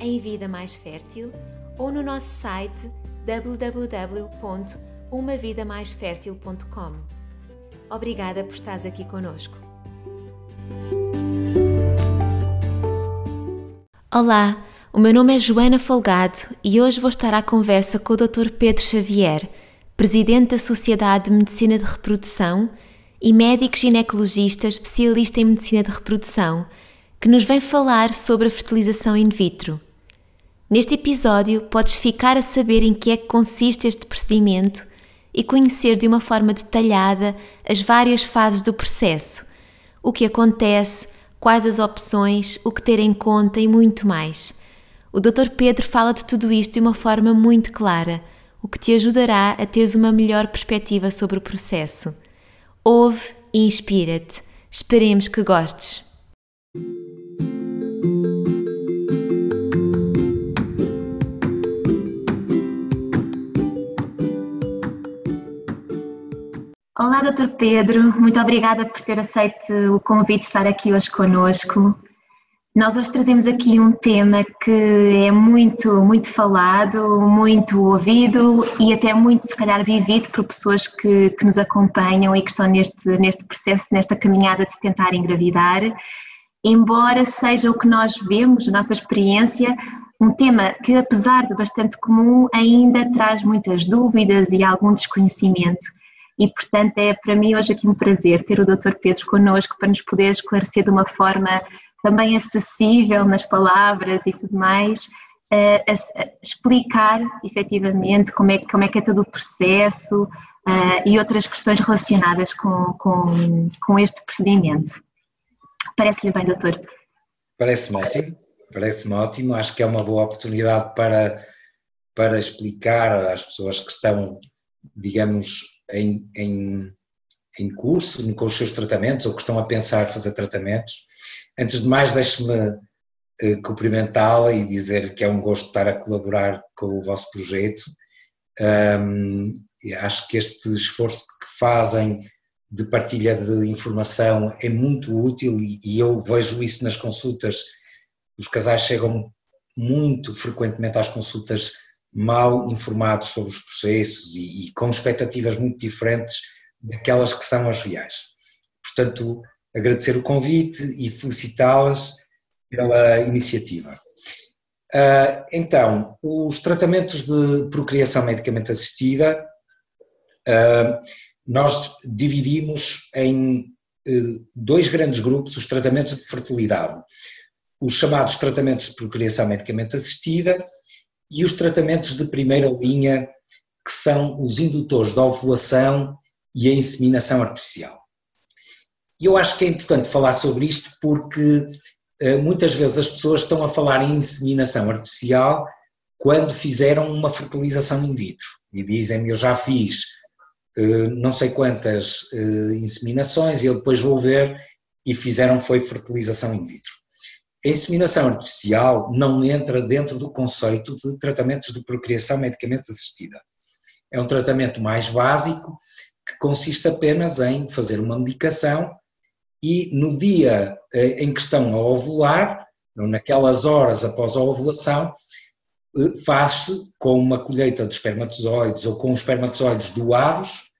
em Vida Mais Fértil ou no nosso site www.umavidamaisfertil.com. Obrigada por estares aqui conosco. Olá, o meu nome é Joana Folgado e hoje vou estar à conversa com o Dr. Pedro Xavier, presidente da Sociedade de Medicina de Reprodução e médico ginecologista especialista em medicina de reprodução, que nos vem falar sobre a fertilização in vitro. Neste episódio, podes ficar a saber em que é que consiste este procedimento e conhecer de uma forma detalhada as várias fases do processo, o que acontece, quais as opções, o que ter em conta e muito mais. O Dr. Pedro fala de tudo isto de uma forma muito clara, o que te ajudará a teres uma melhor perspectiva sobre o processo. Ouve e inspira-te. Esperemos que gostes. Olá, Dr. Pedro, muito obrigada por ter aceito o convite de estar aqui hoje conosco. Nós hoje trazemos aqui um tema que é muito, muito falado, muito ouvido e até muito, se calhar, vivido por pessoas que, que nos acompanham e que estão neste, neste processo, nesta caminhada de tentar engravidar. Embora seja o que nós vemos, a nossa experiência, um tema que, apesar de bastante comum, ainda traz muitas dúvidas e algum desconhecimento e portanto é para mim hoje aqui um prazer ter o Dr. Pedro connosco para nos poder esclarecer de uma forma também acessível nas palavras e tudo mais, uh, explicar efetivamente como é, como é que é todo o processo uh, e outras questões relacionadas com, com, com este procedimento. Parece-lhe bem, doutor? Parece-me ótimo, parece-me ótimo, acho que é uma boa oportunidade para, para explicar às pessoas que estão, digamos, em, em, em curso, com os seus tratamentos, ou que estão a pensar fazer tratamentos. Antes de mais, deixe-me eh, cumprimentá-la e dizer que é um gosto estar a colaborar com o vosso projeto. Um, acho que este esforço que fazem de partilha de informação é muito útil e, e eu vejo isso nas consultas. Os casais chegam muito frequentemente às consultas mal informados sobre os processos e, e, com expectativas muito diferentes daquelas que são as reais. Portanto, agradecer o convite e felicitá-las pela iniciativa. Uh, então, os tratamentos de procriação medicamente assistida, uh, nós dividimos em uh, dois grandes grupos os tratamentos de fertilidade. Os chamados tratamentos de procriação medicamente assistida e os tratamentos de primeira linha, que são os indutores da ovulação e a inseminação artificial. E eu acho que é importante falar sobre isto porque eh, muitas vezes as pessoas estão a falar em inseminação artificial quando fizeram uma fertilização in vitro e dizem-me eu já fiz eh, não sei quantas eh, inseminações e eu depois vou ver e fizeram foi fertilização in vitro. A inseminação artificial não entra dentro do conceito de tratamentos de procriação medicamente assistida. É um tratamento mais básico que consiste apenas em fazer uma medicação e no dia eh, em que estão a ovular, ou naquelas horas após a ovulação, eh, faz-se com uma colheita de espermatozoides ou com espermatozoides doados,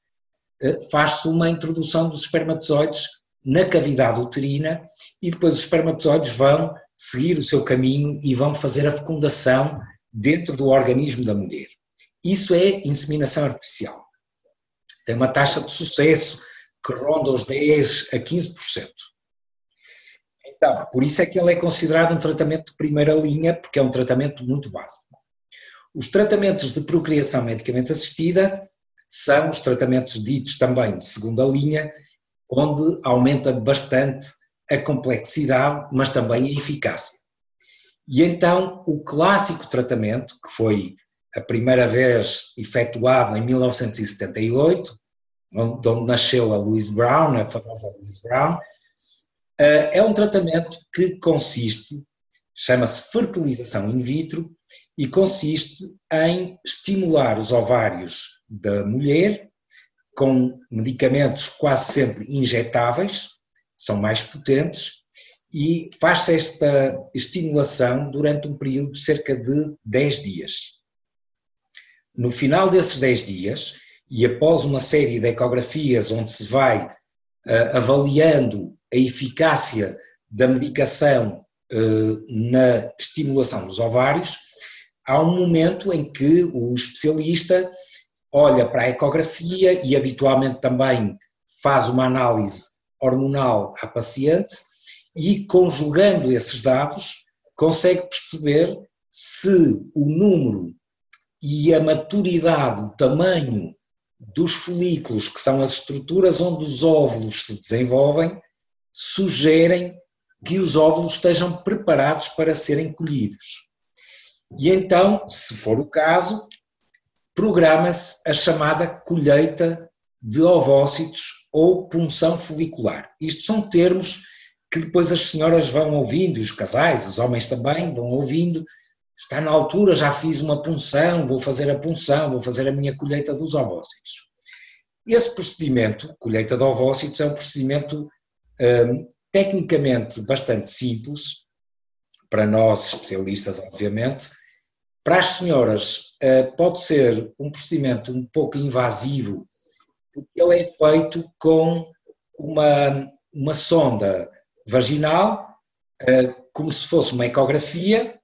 eh, faz-se uma introdução dos espermatozoides na cavidade uterina e depois os espermatozoides vão seguir o seu caminho e vão fazer a fecundação dentro do organismo da mulher. Isso é inseminação artificial. Tem uma taxa de sucesso que ronda os 10 a 15%. Então, por isso é que ele é considerado um tratamento de primeira linha, porque é um tratamento muito básico. Os tratamentos de procriação medicamente assistida são os tratamentos ditos também de segunda linha, onde aumenta bastante a complexidade, mas também a eficácia. E então o clássico tratamento, que foi a primeira vez efetuado em 1978, onde nasceu a Louise Brown, a famosa Louise Brown, é um tratamento que consiste, chama-se fertilização in vitro, e consiste em estimular os ovários da mulher com medicamentos quase sempre injetáveis, são mais potentes, e faz-se esta estimulação durante um período de cerca de 10 dias. No final desses 10 dias, e após uma série de ecografias onde se vai uh, avaliando a eficácia da medicação uh, na estimulação dos ovários, há um momento em que o especialista olha para a ecografia e habitualmente também faz uma análise hormonal à paciente e, conjugando esses dados, consegue perceber se o número e a maturidade, o tamanho dos folículos, que são as estruturas onde os óvulos se desenvolvem, sugerem que os óvulos estejam preparados para serem colhidos. E então, se for o caso, programa-se a chamada colheita de ovócitos ou punção folicular. Isto são termos que depois as senhoras vão ouvindo, os casais, os homens também vão ouvindo. Está na altura, já fiz uma punção, vou fazer a punção, vou fazer a minha colheita dos ovócitos. Esse procedimento, colheita de ovócitos, é um procedimento hum, tecnicamente bastante simples, para nós especialistas, obviamente. Para as senhoras, uh, pode ser um procedimento um pouco invasivo, porque ele é feito com uma, uma sonda vaginal, uh, como se fosse uma ecografia,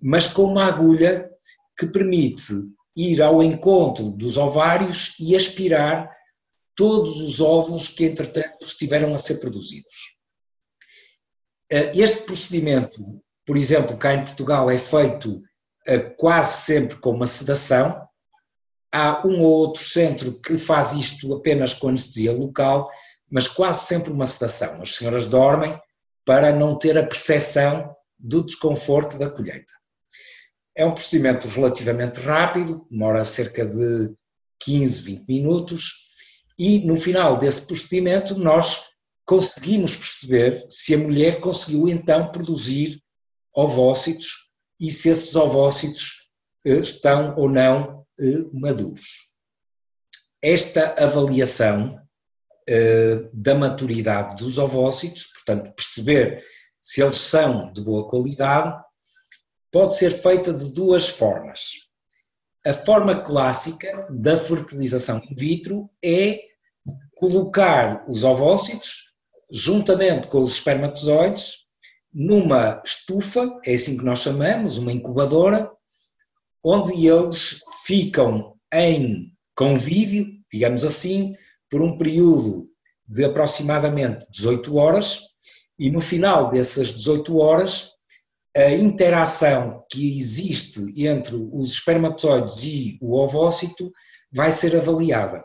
mas com uma agulha que permite ir ao encontro dos ovários e aspirar todos os óvulos que, entretanto, estiveram a ser produzidos. Eh, este procedimento, por exemplo, cá em Portugal é feito eh, quase sempre com uma sedação. Há um ou outro centro que faz isto apenas com anestesia local, mas quase sempre uma sedação. As senhoras dormem para não ter a percepção do desconforto da colheita. É um procedimento relativamente rápido, demora cerca de 15, 20 minutos, e no final desse procedimento nós conseguimos perceber se a mulher conseguiu então produzir ovócitos e se esses ovócitos eh, estão ou não eh, maduros. Esta avaliação eh, da maturidade dos ovócitos, portanto, perceber se eles são de boa qualidade, pode ser feita de duas formas. A forma clássica da fertilização in vitro é colocar os ovócitos juntamente com os espermatozoides, numa estufa, é assim que nós chamamos, uma incubadora, onde eles ficam em convívio, digamos assim, por um período de aproximadamente 18 horas, e no final dessas 18 horas, a interação que existe entre os espermatozoides e o ovócito vai ser avaliada.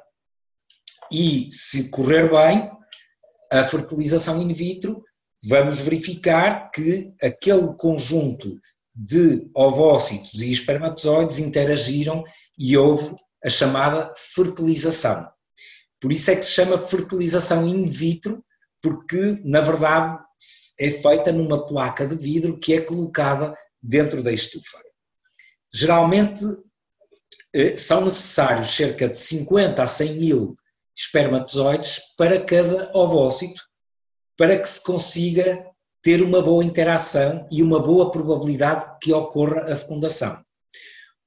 E se correr bem, a fertilização in vitro, vamos verificar que aquele conjunto de ovócitos e espermatozoides interagiram e houve a chamada fertilização. Por isso é que se chama fertilização in vitro, porque na verdade é feita numa placa de vidro que é colocada dentro da estufa. Geralmente eh, são necessários cerca de 50 a 100 mil espermatozoides para cada ovócito, para que se consiga ter uma boa interação e uma boa probabilidade que ocorra a fecundação.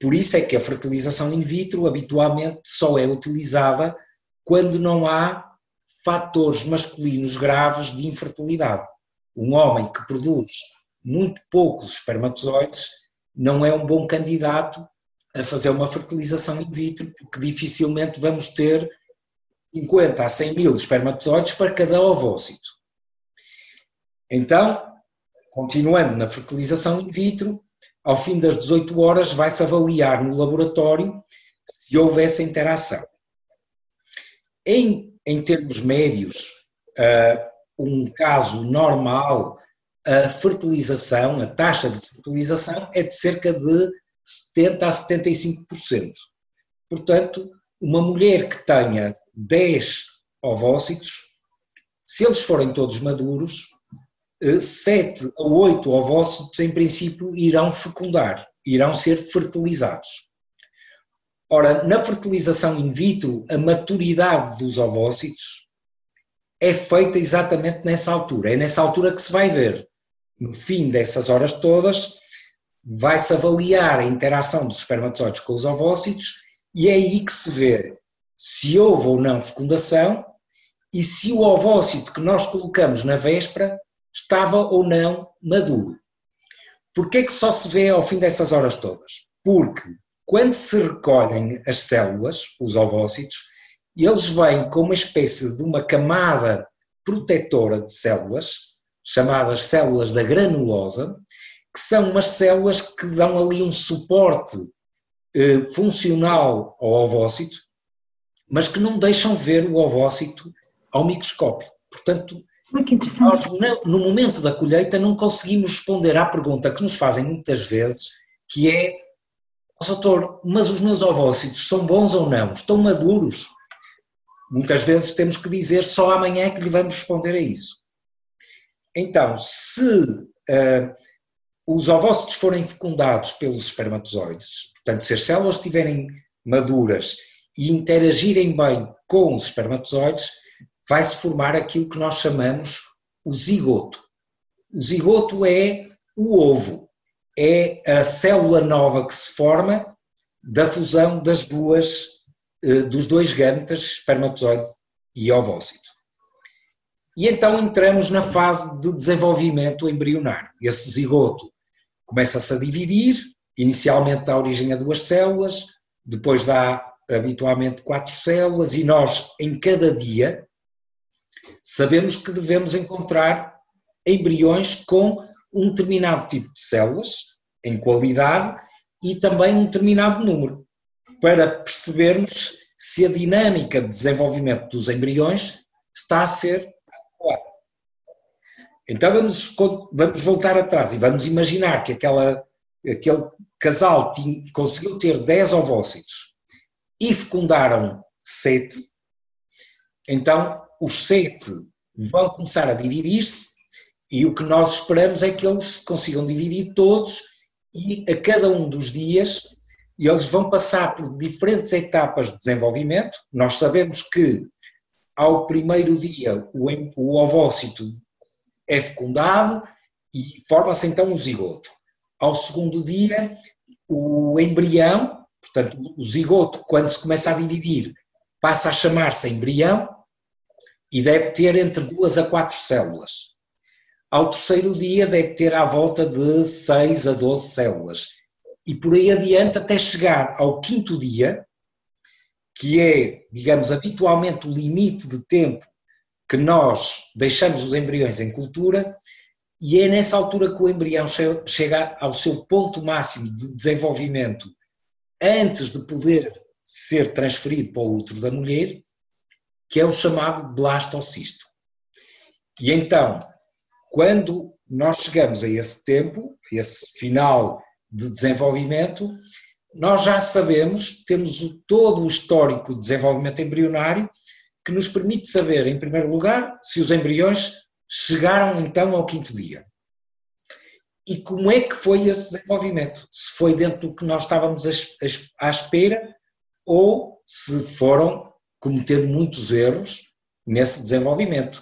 Por isso é que a fertilização in vitro habitualmente só é utilizada quando não há fatores masculinos graves de infertilidade. Um homem que produz muito poucos espermatozoides não é um bom candidato a fazer uma fertilização in vitro, porque dificilmente vamos ter 50 a 100 mil espermatozoides para cada ovócito. Então, continuando na fertilização in vitro, ao fim das 18 horas vai-se avaliar no laboratório se houve essa interação. Em, em termos médios, uh, um caso normal a fertilização, a taxa de fertilização é de cerca de 70% a 75%. Portanto, uma mulher que tenha 10 ovócitos, se eles forem todos maduros, 7 a 8 ovócitos, em princípio, irão fecundar, irão ser fertilizados. Ora, na fertilização in vitro, a maturidade dos ovócitos é feita exatamente nessa altura. É nessa altura que se vai ver. No fim dessas horas todas, vai-se avaliar a interação dos espermatozoides com os ovócitos e é aí que se vê se houve ou não fecundação e se o ovócito que nós colocamos na véspera estava ou não maduro. Porquê é que só se vê ao fim dessas horas todas? Porque quando se recolhem as células, os ovócitos, eles vêm com uma espécie de uma camada protetora de células, chamadas células da granulosa, que são umas células que dão ali um suporte eh, funcional ao ovócito, mas que não deixam ver o ovócito ao microscópio. Portanto, nós no momento da colheita não conseguimos responder à pergunta que nos fazem muitas vezes, que é oh, doutor, mas os meus ovócitos são bons ou não? Estão maduros? Muitas vezes temos que dizer só amanhã que lhe vamos responder a isso. Então, se uh, os ovócitos forem fecundados pelos espermatozoides, portanto, se as células estiverem maduras e interagirem bem com os espermatozoides, vai-se formar aquilo que nós chamamos o zigoto. O zigoto é o ovo é a célula nova que se forma da fusão das duas, eh, dos dois gametas, espermatozoide e ovócito. E então entramos na fase de desenvolvimento embrionário. Esse zigoto começa-se a dividir, inicialmente dá origem a duas células, depois dá habitualmente quatro células, e nós, em cada dia, sabemos que devemos encontrar embriões com um determinado tipo de células, em qualidade, e também um determinado número, para percebermos se a dinâmica de desenvolvimento dos embriões está a ser adequada. Então vamos, vamos voltar atrás e vamos imaginar que aquela, aquele casal tinha, conseguiu ter 10 ovócitos e fecundaram 7, então os 7 vão começar a dividir-se e o que nós esperamos é que eles consigam dividir todos e a cada um dos dias eles vão passar por diferentes etapas de desenvolvimento. Nós sabemos que ao primeiro dia o ovócito é fecundado e forma-se então o zigoto. Ao segundo dia, o embrião, portanto, o zigoto, quando se começa a dividir, passa a chamar-se embrião e deve ter entre duas a quatro células. Ao terceiro dia deve ter à volta de 6 a 12 células. E por aí adiante até chegar ao quinto dia, que é, digamos, habitualmente o limite de tempo que nós deixamos os embriões em cultura, e é nessa altura que o embrião chega ao seu ponto máximo de desenvolvimento antes de poder ser transferido para o útero da mulher, que é o chamado blastocisto. E então, quando nós chegamos a esse tempo, a esse final de desenvolvimento, nós já sabemos, temos o, todo o histórico de desenvolvimento embrionário que nos permite saber, em primeiro lugar, se os embriões chegaram então ao quinto dia. E como é que foi esse desenvolvimento? Se foi dentro do que nós estávamos à espera ou se foram cometendo muitos erros nesse desenvolvimento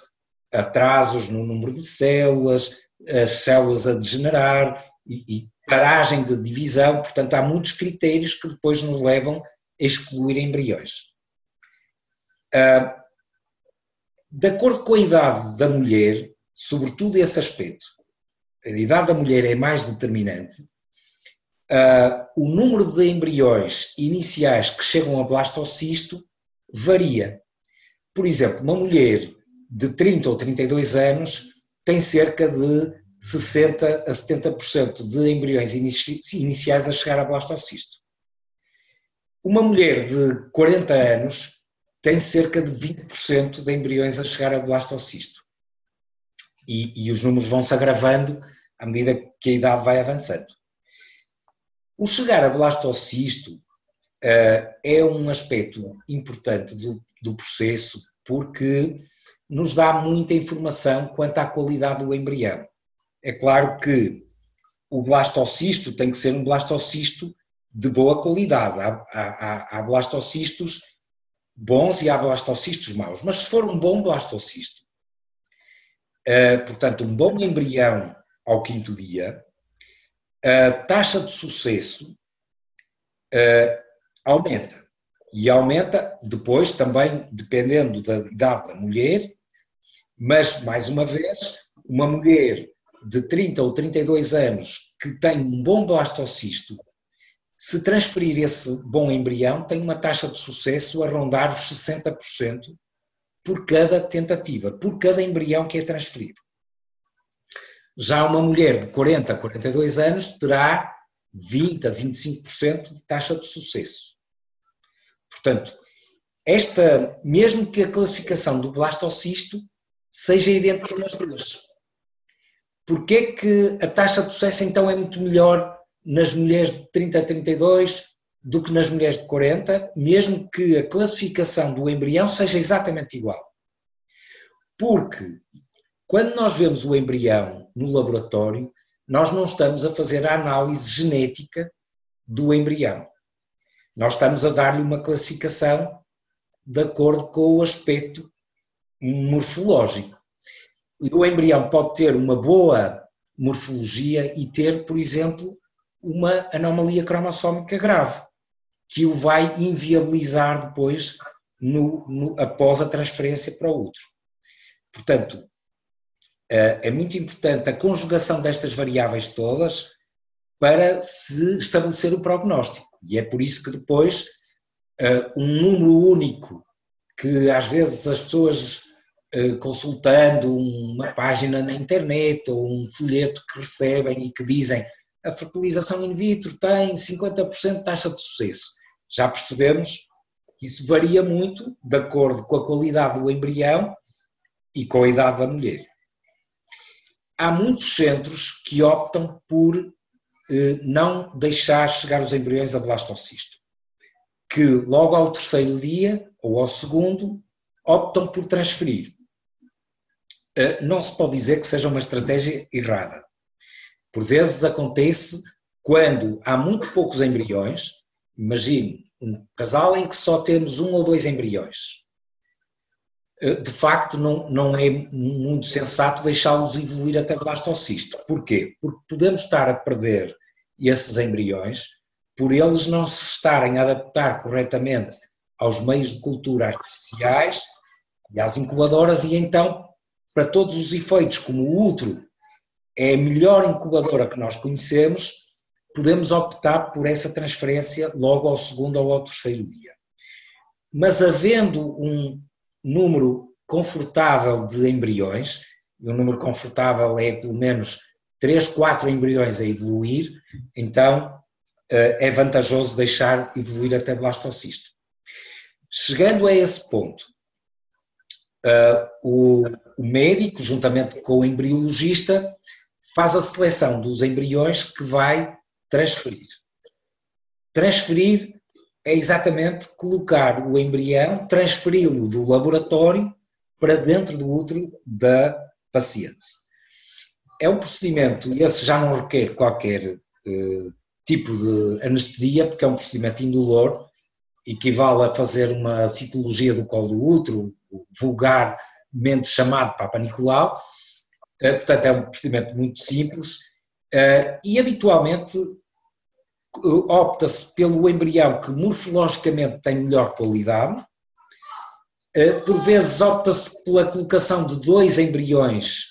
atrasos no número de células, as células a degenerar e, e paragem de divisão, portanto há muitos critérios que depois nos levam a excluir embriões. Uh, de acordo com a idade da mulher, sobretudo esse aspecto, a idade da mulher é mais determinante, uh, o número de embriões iniciais que chegam a blastocisto varia. Por exemplo, uma mulher de 30 ou 32 anos tem cerca de 60 a 70% de embriões iniciais a chegar a blastocisto. Uma mulher de 40 anos tem cerca de 20% de embriões a chegar a blastocisto. e, e os números vão se agravando à medida que a idade vai avançando. O chegar a blastocisto é um aspecto importante do, do processo porque nos dá muita informação quanto à qualidade do embrião. É claro que o blastocisto tem que ser um blastocisto de boa qualidade. Há, há, há blastocistos bons e há blastocistos maus, mas se for um bom blastocisto, uh, portanto, um bom embrião ao quinto dia, a taxa de sucesso uh, aumenta. E aumenta depois também, dependendo da idade da mulher, mas, mais uma vez, uma mulher de 30 ou 32 anos que tem um bom blastocisto, se transferir esse bom embrião, tem uma taxa de sucesso a rondar os 60% por cada tentativa, por cada embrião que é transferido. Já uma mulher de 40 a 42 anos terá 20 a 25% de taxa de sucesso. Portanto, esta, mesmo que a classificação do blastocisto seja idêntica nas duas. Porquê é que a taxa de sucesso então é muito melhor nas mulheres de 30 a 32 do que nas mulheres de 40, mesmo que a classificação do embrião seja exatamente igual? Porque quando nós vemos o embrião no laboratório, nós não estamos a fazer a análise genética do embrião. Nós estamos a dar-lhe uma classificação de acordo com o aspecto morfológico. O embrião pode ter uma boa morfologia e ter, por exemplo, uma anomalia cromossómica grave, que o vai inviabilizar depois no, no, após a transferência para o útero. Portanto, eh, é muito importante a conjugação destas variáveis todas para se estabelecer o prognóstico. E é por isso que depois eh, um número único, que às vezes as pessoas eh, consultando uma página na internet ou um folheto que recebem e que dizem a fertilização in vitro tem 50% de taxa de sucesso. Já percebemos que isso varia muito de acordo com a qualidade do embrião e com a idade da mulher há muitos centros que optam por não deixar chegar os embriões a blastocisto, que logo ao terceiro dia ou ao segundo optam por transferir. Eh, não se pode dizer que seja uma estratégia errada. Por vezes acontece quando há muito poucos embriões, imagine um casal em que só temos um ou dois embriões, eh, de facto não, não é muito sensato deixá-los evoluir até blastocisto. Porquê? Porque podemos estar a perder esses embriões por eles não se estarem a adaptar corretamente aos meios de cultura artificiais e às incubadoras e então, para todos os efeitos, como o útero é a melhor incubadora que nós conhecemos, podemos optar por essa transferência logo ao segundo ou ao terceiro dia. Mas havendo um, número confortável de embriões, e um número confortável é pelo menos 3, 4 embriões a evoluir, então eh, é vantajoso deixar evoluir até blastocisto. Chegando a esse ponto, eh, o médico, juntamente com o embriologista, faz a seleção dos embriões que vai transferir. Transferir é exatamente colocar o embrião, transferi-lo do laboratório para dentro do útero da paciente. É um procedimento, esse já não requer qualquer eh, tipo de anestesia, porque é um procedimento indolor, equivale a fazer uma citologia do colo do útero, vulgarmente chamado Papa Nicolau, eh, portanto é um procedimento muito simples, eh, e habitualmente opta-se pelo embrião que morfologicamente tem melhor qualidade, por vezes opta-se pela colocação de dois embriões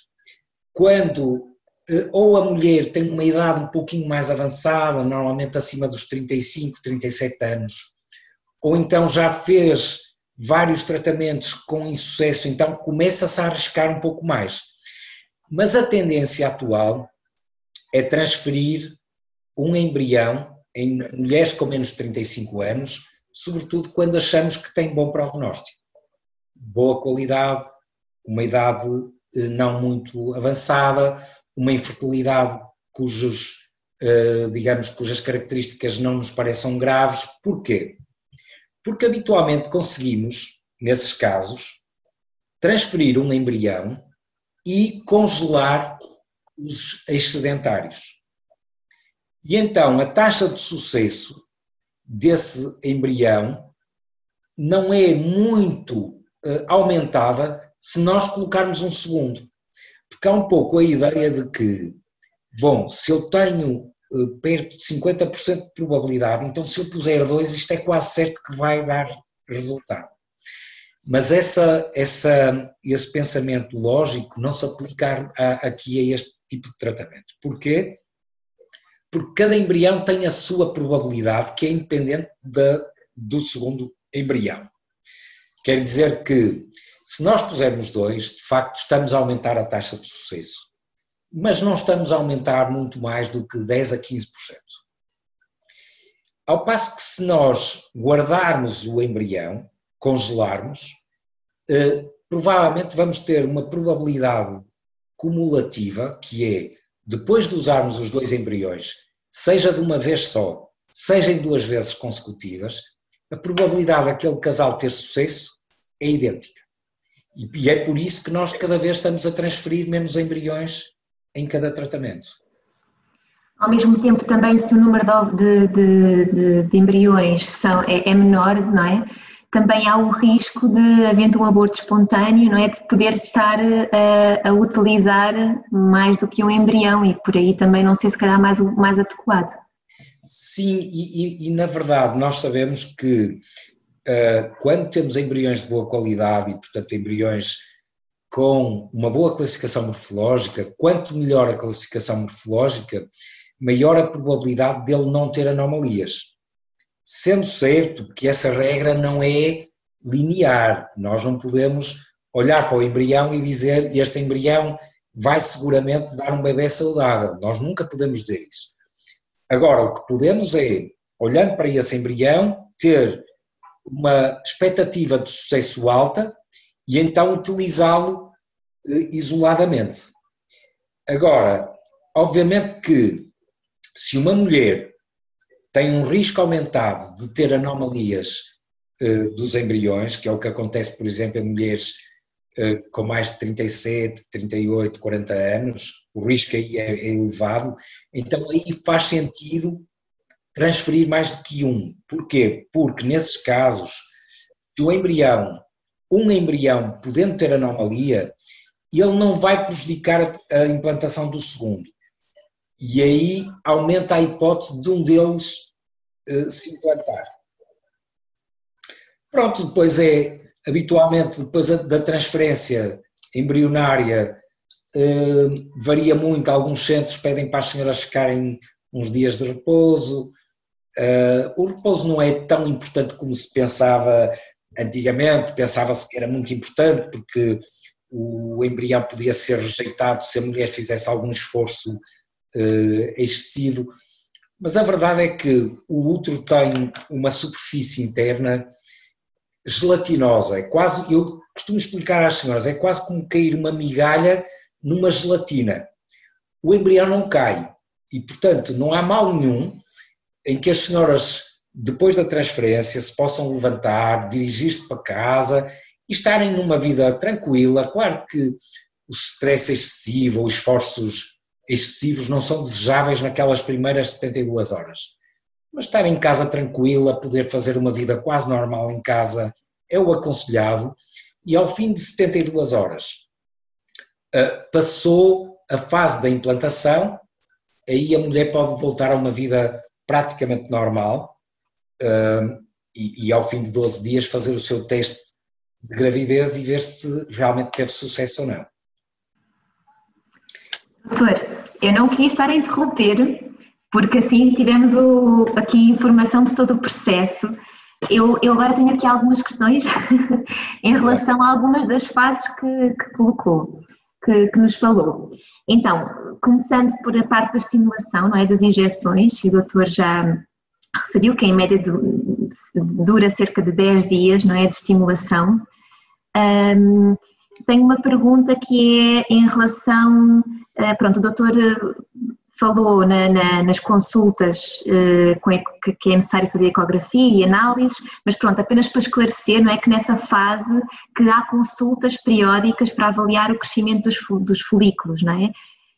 quando eh, ou a mulher tem uma idade um pouquinho mais avançada, normalmente acima dos 35, 37 anos, ou então já fez vários tratamentos com insucesso, então começa-se a arriscar um pouco mais. Mas a tendência atual é transferir um embrião em mulheres com menos de 35 anos, sobretudo quando achamos que tem bom prognóstico, boa qualidade, uma idade não muito avançada, uma infertilidade cujos, eh, digamos, cujas características não nos pareçam graves. Porquê? Porque habitualmente conseguimos, nesses casos, transferir um embrião e congelar os excedentários. E então a taxa de sucesso desse embrião não é muito uh, aumentada se nós colocarmos um segundo. Porque há um pouco a ideia de que, bom, se eu tenho perto de 50% de probabilidade, então se eu puser dois, isto é quase certo que vai dar resultado. Mas essa, essa, esse pensamento lógico não se aplica a, aqui a este tipo de tratamento. Porquê? Porque cada embrião tem a sua probabilidade, que é independente da, do segundo embrião. Quer dizer que, se nós pusermos dois, de facto estamos a aumentar a taxa de sucesso, mas não estamos a aumentar muito mais do que 10 a 15%. Ao passo que, se nós guardarmos o embrião, congelarmos, eh, provavelmente vamos ter uma probabilidade cumulativa, que é, depois de usarmos os dois embriões, seja de uma vez só, seja em duas vezes consecutivas, a probabilidade daquele casal ter sucesso é idêntica. E é por isso que nós cada vez estamos a transferir menos embriões em cada tratamento. Ao mesmo tempo, também, se o número de, de, de, de embriões são, é, é, menor, não é? Também há o risco de, havendo um aborto espontâneo, não é? De poder estar a, a utilizar mais do que um embrião e por aí também não sei se calhar mais, mais adequado. Sim, e, e, e, na verdade nós sabemos que quando temos embriões de boa qualidade e, portanto, embriões com uma boa classificação morfológica, quanto melhor a classificação morfológica, maior a probabilidade dele não ter anomalias. Sendo certo que essa regra não é linear, nós não podemos olhar para o embrião e dizer este embrião vai seguramente dar um bebê saudável. Nós nunca podemos dizer isso. Agora, o que podemos é, olhando para esse embrião, ter uma expectativa de sucesso alta e então utilizá-lo eh, isoladamente. Agora, obviamente que se uma mulher tem um risco aumentado de ter anomalias eh, dos embriões, que é o que acontece, por exemplo, em mulheres eh, com mais de 37, 38, 40 anos, o risco aí é, é elevado, então aí faz sentido transferir mais do que um. Porquê? Porque nesses casos, se o embrião, um embrião podendo ter anomalia, ele não vai prejudicar a implantação do segundo. E aí aumenta a hipótese de um deles uh, se implantar. Pronto, depois é, habitualmente, depois da transferência embrionária, uh, varia muito, alguns centros pedem para as senhoras ficarem uns dias de repouso, Uh, o repouso não é tão importante como se pensava antigamente, pensava-se que era muito importante porque o embrião podia ser rejeitado se a mulher fizesse algum esforço uh, excessivo, mas a verdade é que o útero tem uma superfície interna gelatinosa, é quase, eu costumo explicar às senhoras, é quase como cair uma migalha numa gelatina. O embrião não cai e, portanto, não há mal nenhum em que as senhoras, depois da transferência, se possam levantar, dirigir-se para casa e estarem numa vida tranquila. Claro que o stress excessivo ou esforços excessivos não são desejáveis naquelas primeiras 72 horas. Mas estar em casa tranquila, poder fazer uma vida quase normal em casa é o aconselhado e ao fim de 72 horas eh, passou a fase da implantação, aí a mulher pode voltar a uma vida praticamente normal uh, e, e, ao fim de 12 dias fazer o seu teste de gravidez e ver se realmente teve sucesso ou não. Doutor, eu não queria estar a interromper, porque assim tivemos o, aqui informação de todo o processo. Eu, eu agora tenho aqui algumas questões em relação a algumas das fases que, que colocou, que, que nos falou. Então, começando por a parte da estimulação, não é, das injeções, que o doutor já referiu que em média dura cerca de 10 dias, não é, de estimulação. Um, tenho uma pergunta que é em relação, uh, pronto, o doutor falou na, na, nas consultas uh, que, é necessário fazer ecografia e análises, mas pronto, apenas para esclarecer, não é que nessa fase que há consultas periódicas para avaliar o crescimento dos, dos folículos, não é?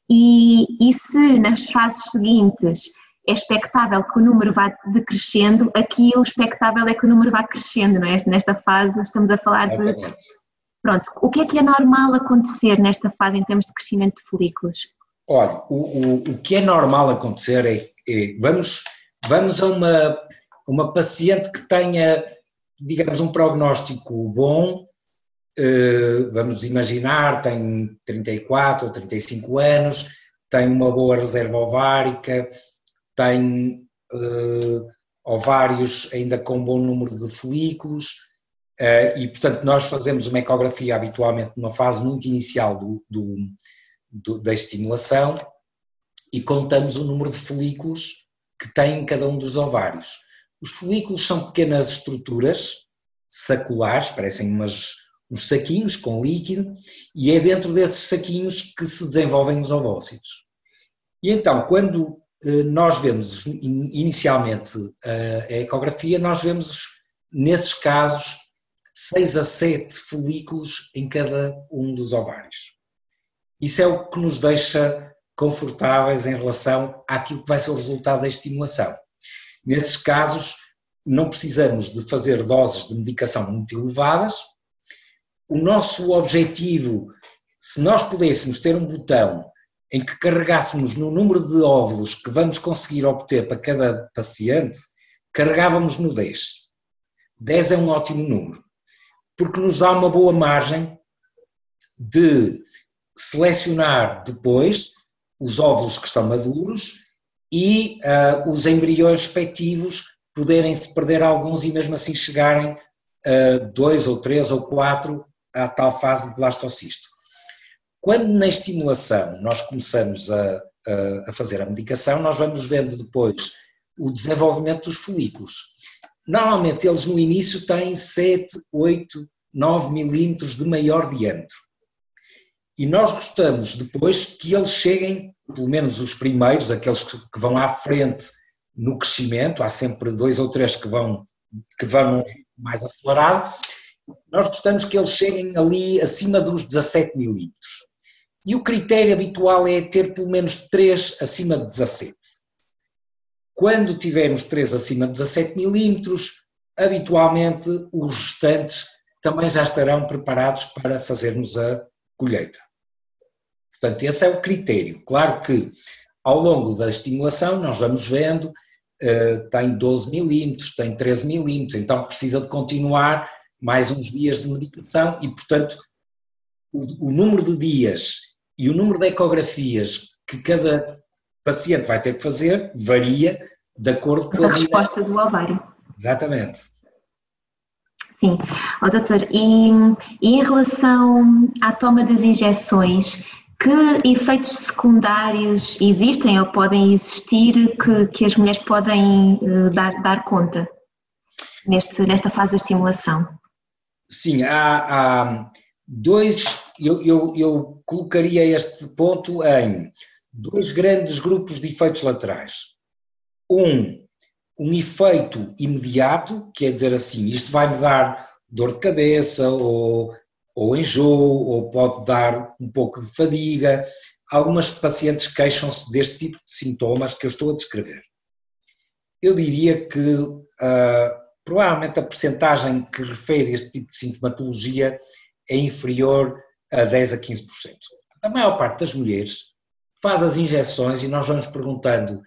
E, e se nas fases seguintes é expectável que o número vá decrescendo, aqui o expectável é que o número vá crescendo, não é? Nesta fase estamos a falar de... Pronto, o que é que é normal acontecer nesta fase em termos de crescimento de folículos? Olha, o, o, o que é normal acontecer é, é vamos, vamos a uma, uma paciente que tenha, digamos, um prognóstico bom, eh, vamos imaginar, tem 34 ou 35 anos, tem uma boa reserva ovárica, tem eh, ovários ainda com um bom número de folículos, eh, e portanto nós fazemos uma ecografia habitualmente numa fase muito inicial do, do do, da estimulação e contamos o número de folículos que tem cada um dos ovários. Os folículos são pequenas estruturas saculares, parecem umas, uns saquinhos com líquido, e é dentro desses saquinhos que se desenvolvem os ovócitos. E então, quando eh, nós vemos inicialmente a ecografia, nós vemos nesses casos 6 a 7 folículos em cada um dos ovários. Isso é o que nos deixa confortáveis em relação àquilo que vai ser o resultado da estimulação. Nesses casos, não precisamos de fazer doses de medicação muito elevadas. O nosso objetivo, se nós pudéssemos ter um botão em que carregássemos no número de óvulos que vamos conseguir obter para cada paciente, carregávamos no 10. 10 é um ótimo número, porque nos dá uma boa margem de selecionar depois os óvulos que estão maduros e uh, os embriões respectivos poderem se perder alguns e mesmo assim chegarem a dois ou três ou quatro à tal fase de blastocisto. Quando na estimulação nós começamos a, a fazer a medicação, nós vamos vendo depois o desenvolvimento dos folículos. Normalmente eles no início têm 7, 8, 9 milímetros de maior diâmetro. E nós gostamos depois que eles cheguem, pelo menos os primeiros, aqueles que, vão à frente no crescimento, há sempre dois ou três que vão, que vão mais acelerado, nós gostamos que eles cheguem ali acima dos 17 milímetros. E o critério habitual é ter pelo menos 3 acima de 17. Quando tivermos 3 acima de 17 milímetros, habitualmente os restantes também já estarão preparados para fazermos a colheita. Portanto, esse é o critério. Claro que ao longo da estimulação nós vamos vendo, uh, tem 12 milímetros, tem 13 milímetros, então precisa de continuar mais uns dias de medicação e, portanto, o, o número de dias e o número de ecografias que cada paciente vai ter que fazer varia de acordo com a, a resposta do ovário. Exatamente. Sim. Oh, doutor, e, e, em relação à toma das injeções, que efeitos secundários existem ou podem existir que, que as mulheres podem uh, dar, dar conta neste, nesta fase da estimulação? Sim, há, há dois, eu, eu, eu colocaria este ponto em dois grandes grupos de efeitos laterais. Um, um efeito imediato, quer dizer assim, isto vai-me dar dor de cabeça ou, ou enjoo, ou pode dar um pouco de fadiga. Algumas pacientes queixam-se deste tipo de sintomas que eu estou a descrever. Eu diria que uh, provavelmente a percentagem que refere este tipo de sintomatologia é inferior a 10 a 15%. A maior parte das mulheres faz as injeções e nós vamos perguntando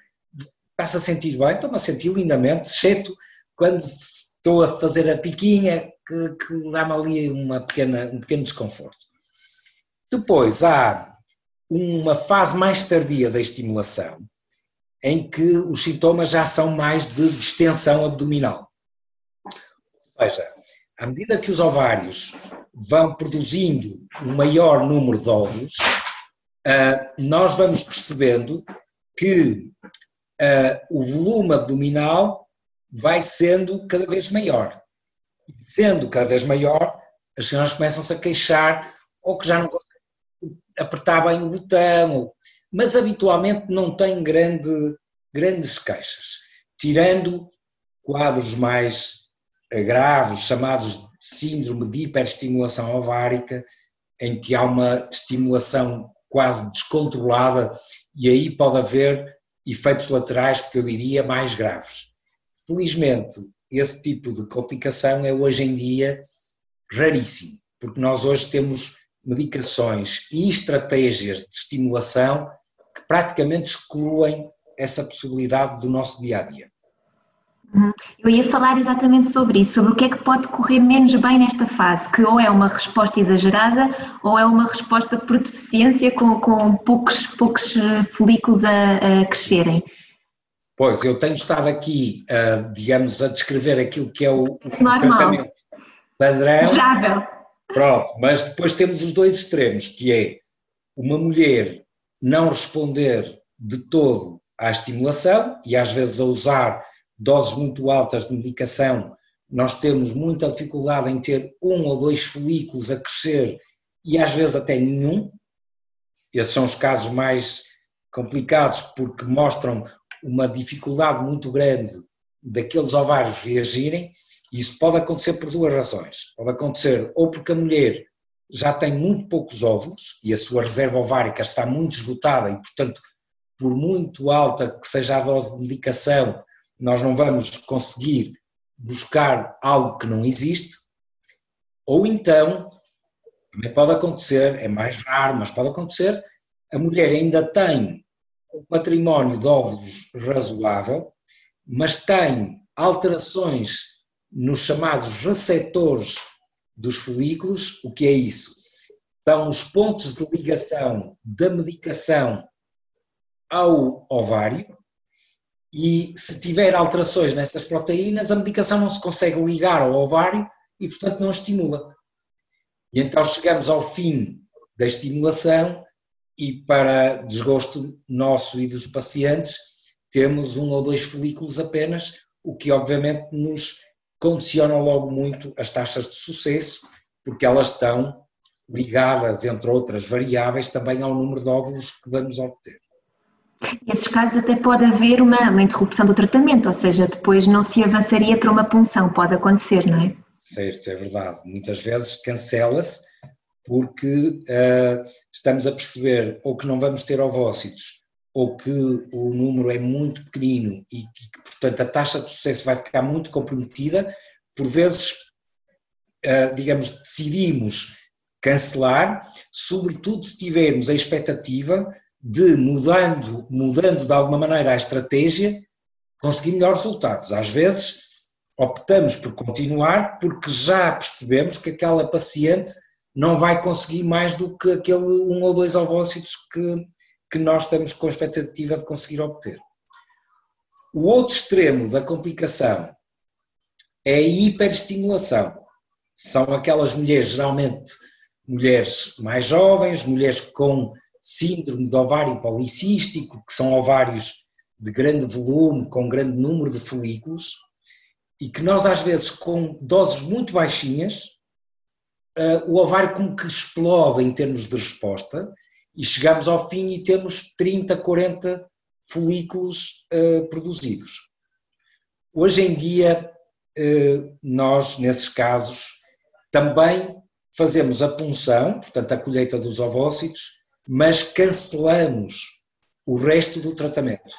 está-se a sentir bem, estou-me a sentir lindamente, exceto quando estou a fazer a piquinha, que, que dá-me ali uma pequena, um pequeno desconforto. Depois há uma fase mais tardia da estimulação, em que os sintomas já são mais de distensão abdominal. Ou seja, à medida que os ovários vão produzindo um maior número de óvulos, ah, nós vamos percebendo que uh, o volume abdominal vai sendo cada vez maior. E sendo cada vez maior, as senhoras começam-se a queixar ou que já não consegue apertar bem o botão, mas habitualmente não tem grande, grandes queixas, tirando quadros mais graves, chamados síndrome de hiperestimulação ovárica, em que há uma estimulação quase descontrolada e aí pode haver efeitos laterais, que eu diria, mais graves. Felizmente, esse tipo de complicação é hoje em dia raríssimo, porque nós hoje temos medicações e estratégias de estimulação que praticamente excluem essa possibilidade do nosso dia a dia. Uhum. Eu ia falar exatamente sobre isso, sobre o que é que pode correr menos bem nesta fase, que ou é uma resposta exagerada ou é uma resposta por deficiência com, com poucos, poucos eh, folículos a, a crescerem. Pois, eu tenho estado aqui, uh, digamos, a descrever aquilo que é o, o tratamento padrão. Desejável. Pronto, mas depois temos os dois extremos, que é uma mulher não responder de todo à estimulação e às vezes a usar doses muito altas de medicação, nós temos muita dificuldade em ter um ou dois folículos a crescer e às vezes até nenhum. Esses são os casos mais complicados porque mostram uma dificuldade muito grande daqueles ovários reagirem. Isso pode acontecer por duas razões. Pode acontecer ou porque a mulher já tem muito poucos óvulos e a sua reserva ovárica está muito esgotada e, portanto, por muito alta que seja a dose de medicação, nós não vamos conseguir buscar algo que não existe, ou então, também pode acontecer, é mais raro, mas pode acontecer, a mulher ainda tem um património de óvulos razoável, mas tem alterações nos chamados receptores dos folículos, o que é isso? São os pontos de ligação da medicação ao ovário, e se tiver alterações nessas proteínas, a medicação não se consegue ligar ao ovário e, portanto, não estimula. E então chegamos ao fim da estimulação e, para desgosto nosso e dos pacientes, temos um ou dois folículos apenas, o que obviamente nos condiciona logo muito as taxas de sucesso, porque elas estão ligadas, entre outras variáveis, também ao número de óvulos que vamos obter. Nesses casos até pode haver uma, uma, interrupção do tratamento, ou seja, depois não se avançaria para uma punção, pode acontecer, não é? Certo, é verdade. Muitas vezes cancela-se porque uh, estamos a perceber ou que não vamos ter ovócitos ou que o número é muito pequenino e que, portanto, a taxa de sucesso vai ficar muito comprometida. Por vezes, uh, digamos, decidimos cancelar, sobretudo se tivermos a expectativa de mudando, mudando de alguma maneira a estratégia, conseguir melhores resultados. Às vezes optamos por continuar porque já percebemos que aquela paciente não vai conseguir mais do que aquele um ou dois ovócitos que, que nós estamos com a expectativa de conseguir obter. O outro extremo da complicação é a hiperestimulação. São aquelas mulheres, geralmente mulheres mais jovens, mulheres com síndrome de ovário policístico, que são ovários de grande volume, com grande número de folículos, e que nós às vezes com doses muito baixinhas, uh, o ovário como que explode em termos de resposta, e chegamos ao fim e temos 30, 40 folículos uh, produzidos. Hoje em dia, uh, nós, nesses casos, também fazemos a punção, portanto a colheita dos ovócitos, mas cancelamos o resto do tratamento.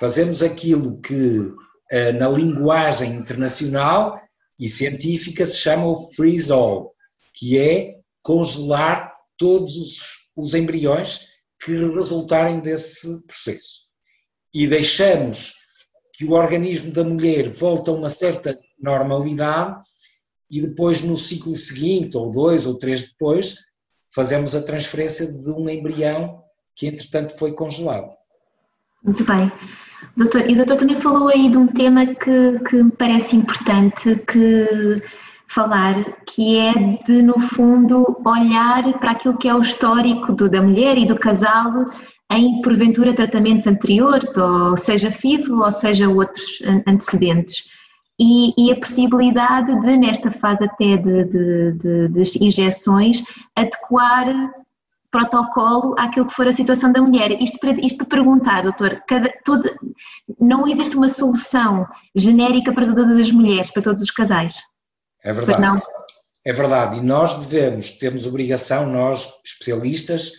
Fazemos aquilo que eh, na linguagem internacional e científica se chama o freeze-all, que é congelar todos os embriões que resultarem desse processo. E deixamos que o organismo da mulher volte a uma certa normalidade e depois no ciclo seguinte, ou dois ou três depois, fazemos a transferência de um embrião que entretanto foi congelado. Muito bem. Doutor, e o doutor também falou aí de um tema que, que me parece importante que falar, que é de, no fundo, olhar para aquilo que é o histórico do, da mulher e do casal em, porventura, tratamentos anteriores, ou seja FIV, ou seja outros antecedentes. e, e, a possibilidade de, nesta fase até de, de, de, de injeções, adequar protocolo àquilo que for a situação da mulher. Isto para, isto para perguntar, doutor, cada, todo, não existe uma solução genérica para todas as mulheres, para todos os casais? É verdade. Não? É verdade, e nós devemos, temos obrigação, nós especialistas,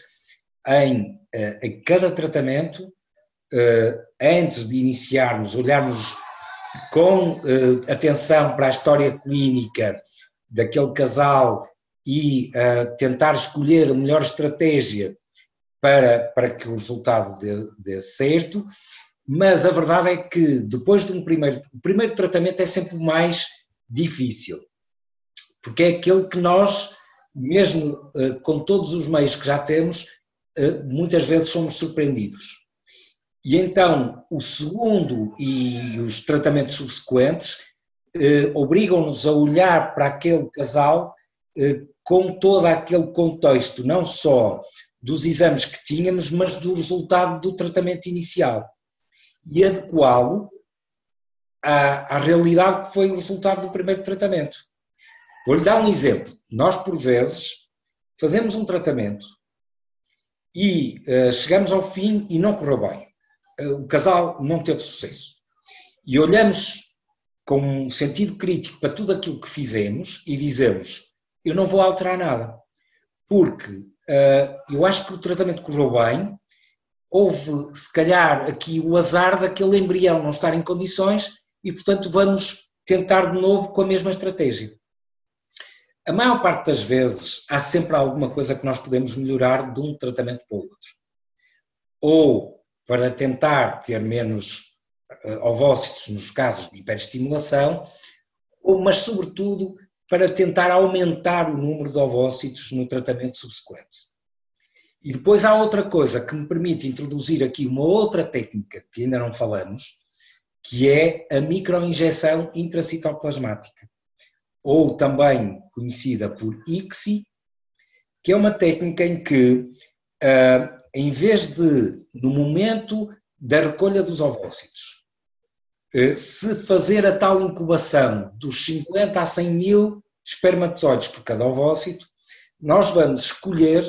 em, eh, em cada tratamento, eh, antes de iniciarmos, olharmos com eh, atenção para a história clínica daquele casal e tentar escolher a melhor estratégia para, para que o resultado dê, dê certo, mas a verdade é que depois de um primeiro, o primeiro tratamento é sempre o mais difícil, porque é aquele que nós, mesmo uh, com todos os meios que já temos, uh, muitas vezes somos surpreendidos. E então o segundo e os tratamentos subsequentes obrigam-nos a olhar para aquele casal com todo aquele contexto, não só dos exames que tínhamos, mas do resultado do tratamento inicial e adequá-lo à, à, realidade que foi o resultado do primeiro tratamento. Vou-lhe dar um exemplo. Nós, por vezes, fazemos um tratamento e uh, chegamos ao fim e não correu bem. Uh, o casal não teve sucesso. E olhamos com um sentido crítico para tudo aquilo que fizemos e dizemos: eu não vou alterar nada. Porque uh, eu acho que o tratamento correu bem, houve se calhar aqui o azar daquele embrião não estar em condições e, portanto, vamos tentar de novo com a mesma estratégia. A maior parte das vezes há sempre alguma coisa que nós podemos melhorar de um tratamento para o outro. Ou para tentar ter menos uh, ovócitos nos casos de hiperestimulação, ou, mas sobretudo para tentar aumentar o número de ovócitos no tratamento subsequente. E depois há outra coisa que me permite introduzir aqui uma outra técnica que ainda não falamos, que é a microinjeção intracitoplasmática, ou também conhecida por ICSI, que é uma técnica em que, ah, em vez de, no momento da recolha dos ovócitos, eh, se fazer a tal incubação dos 50 a 100 mil espermatozoides por cada ovócito, nós vamos escolher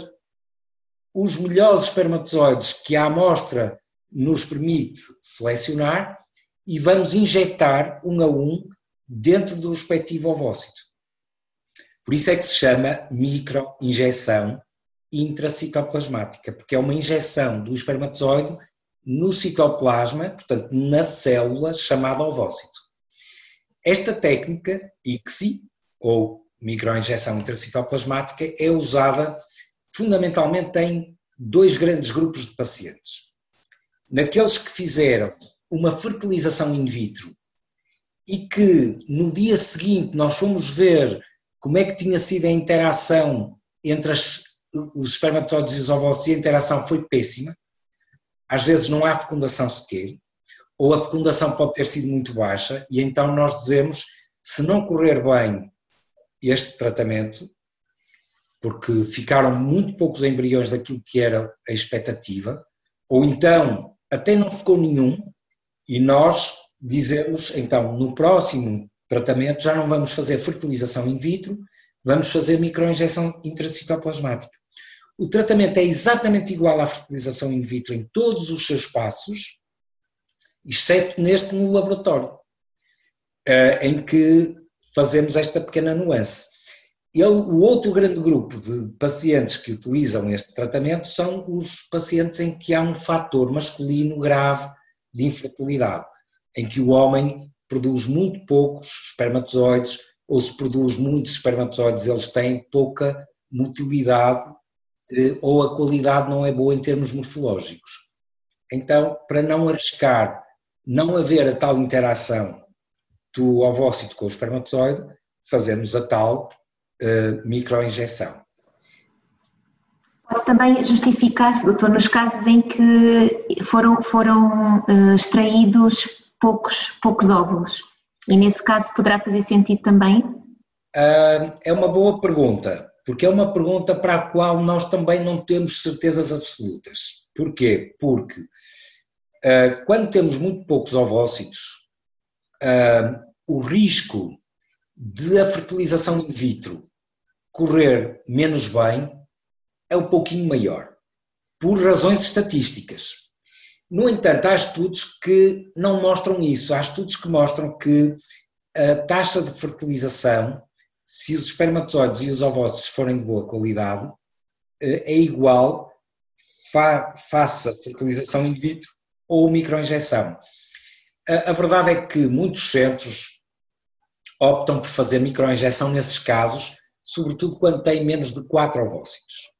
os melhores espermatozoides que a amostra nos permite selecionar e vamos injetar um a um dentro do respectivo ovócito. Por isso é que se chama microinjeção intracitoplasmática, porque é uma injeção do espermatozoide no citoplasma, portanto, na célula chamada ovócito. Esta técnica, ICSI, ou microinjeção intracitoplasmática, é usada fundamentalmente em dois grandes grupos de pacientes. Naqueles que fizeram uma fertilização in vitro e que no dia seguinte nós fomos ver como é que tinha sido a interação entre as, os espermatozoides e os ovócitos e a interação foi péssima, às vezes não há fecundação sequer, ou a fecundação pode ter sido muito baixa, e então nós dizemos, se não correr bem este tratamento, porque ficaram muito poucos embriões daquilo que era a expectativa, ou então até não ficou nenhum, e nós dizemos, então, no próximo tratamento já não vamos fazer fertilização in vitro, vamos fazer microinjeção intracitoplasmática. O tratamento é exatamente igual à fertilização in vitro em todos os seus passos, exceto neste no laboratório, eh, em que fazemos esta pequena nuance. Ele, o outro grande grupo de pacientes que utilizam este tratamento são os pacientes em que há um fator masculino grave de infertilidade, em que o homem produz muito poucos espermatozoides, ou se produz muitos espermatozoides, eles têm pouca motilidade eh, ou a qualidade não é boa em termos morfológicos. Então, para não arriscar não haver a tal interação do ovócito com o espermatozoide, fazemos a tal uh, microinjeção. Pode também justificar-se, doutor, nos casos em que foram, foram uh, extraídos poucos, poucos óvulos. E nesse caso poderá fazer sentido também? Uh, é uma boa pergunta porque é uma pergunta para a qual nós também não temos certezas absolutas. Porquê? Porque uh, quando temos muito poucos ovócitos, uh, o risco de a fertilização in vitro correr menos bem é um pouquinho maior, por razões estatísticas. No entanto, há estudos que não mostram isso. Há estudos que mostram que a taxa de fertilização, se os espermatozoides e os ovócitos forem de boa qualidade, eh, é igual fa faça fertilização in vitro ou microinjeção. A, a verdade é que muitos centros optam por fazer microinjeção nesses casos, sobretudo quando têm menos de 4 ovócitos.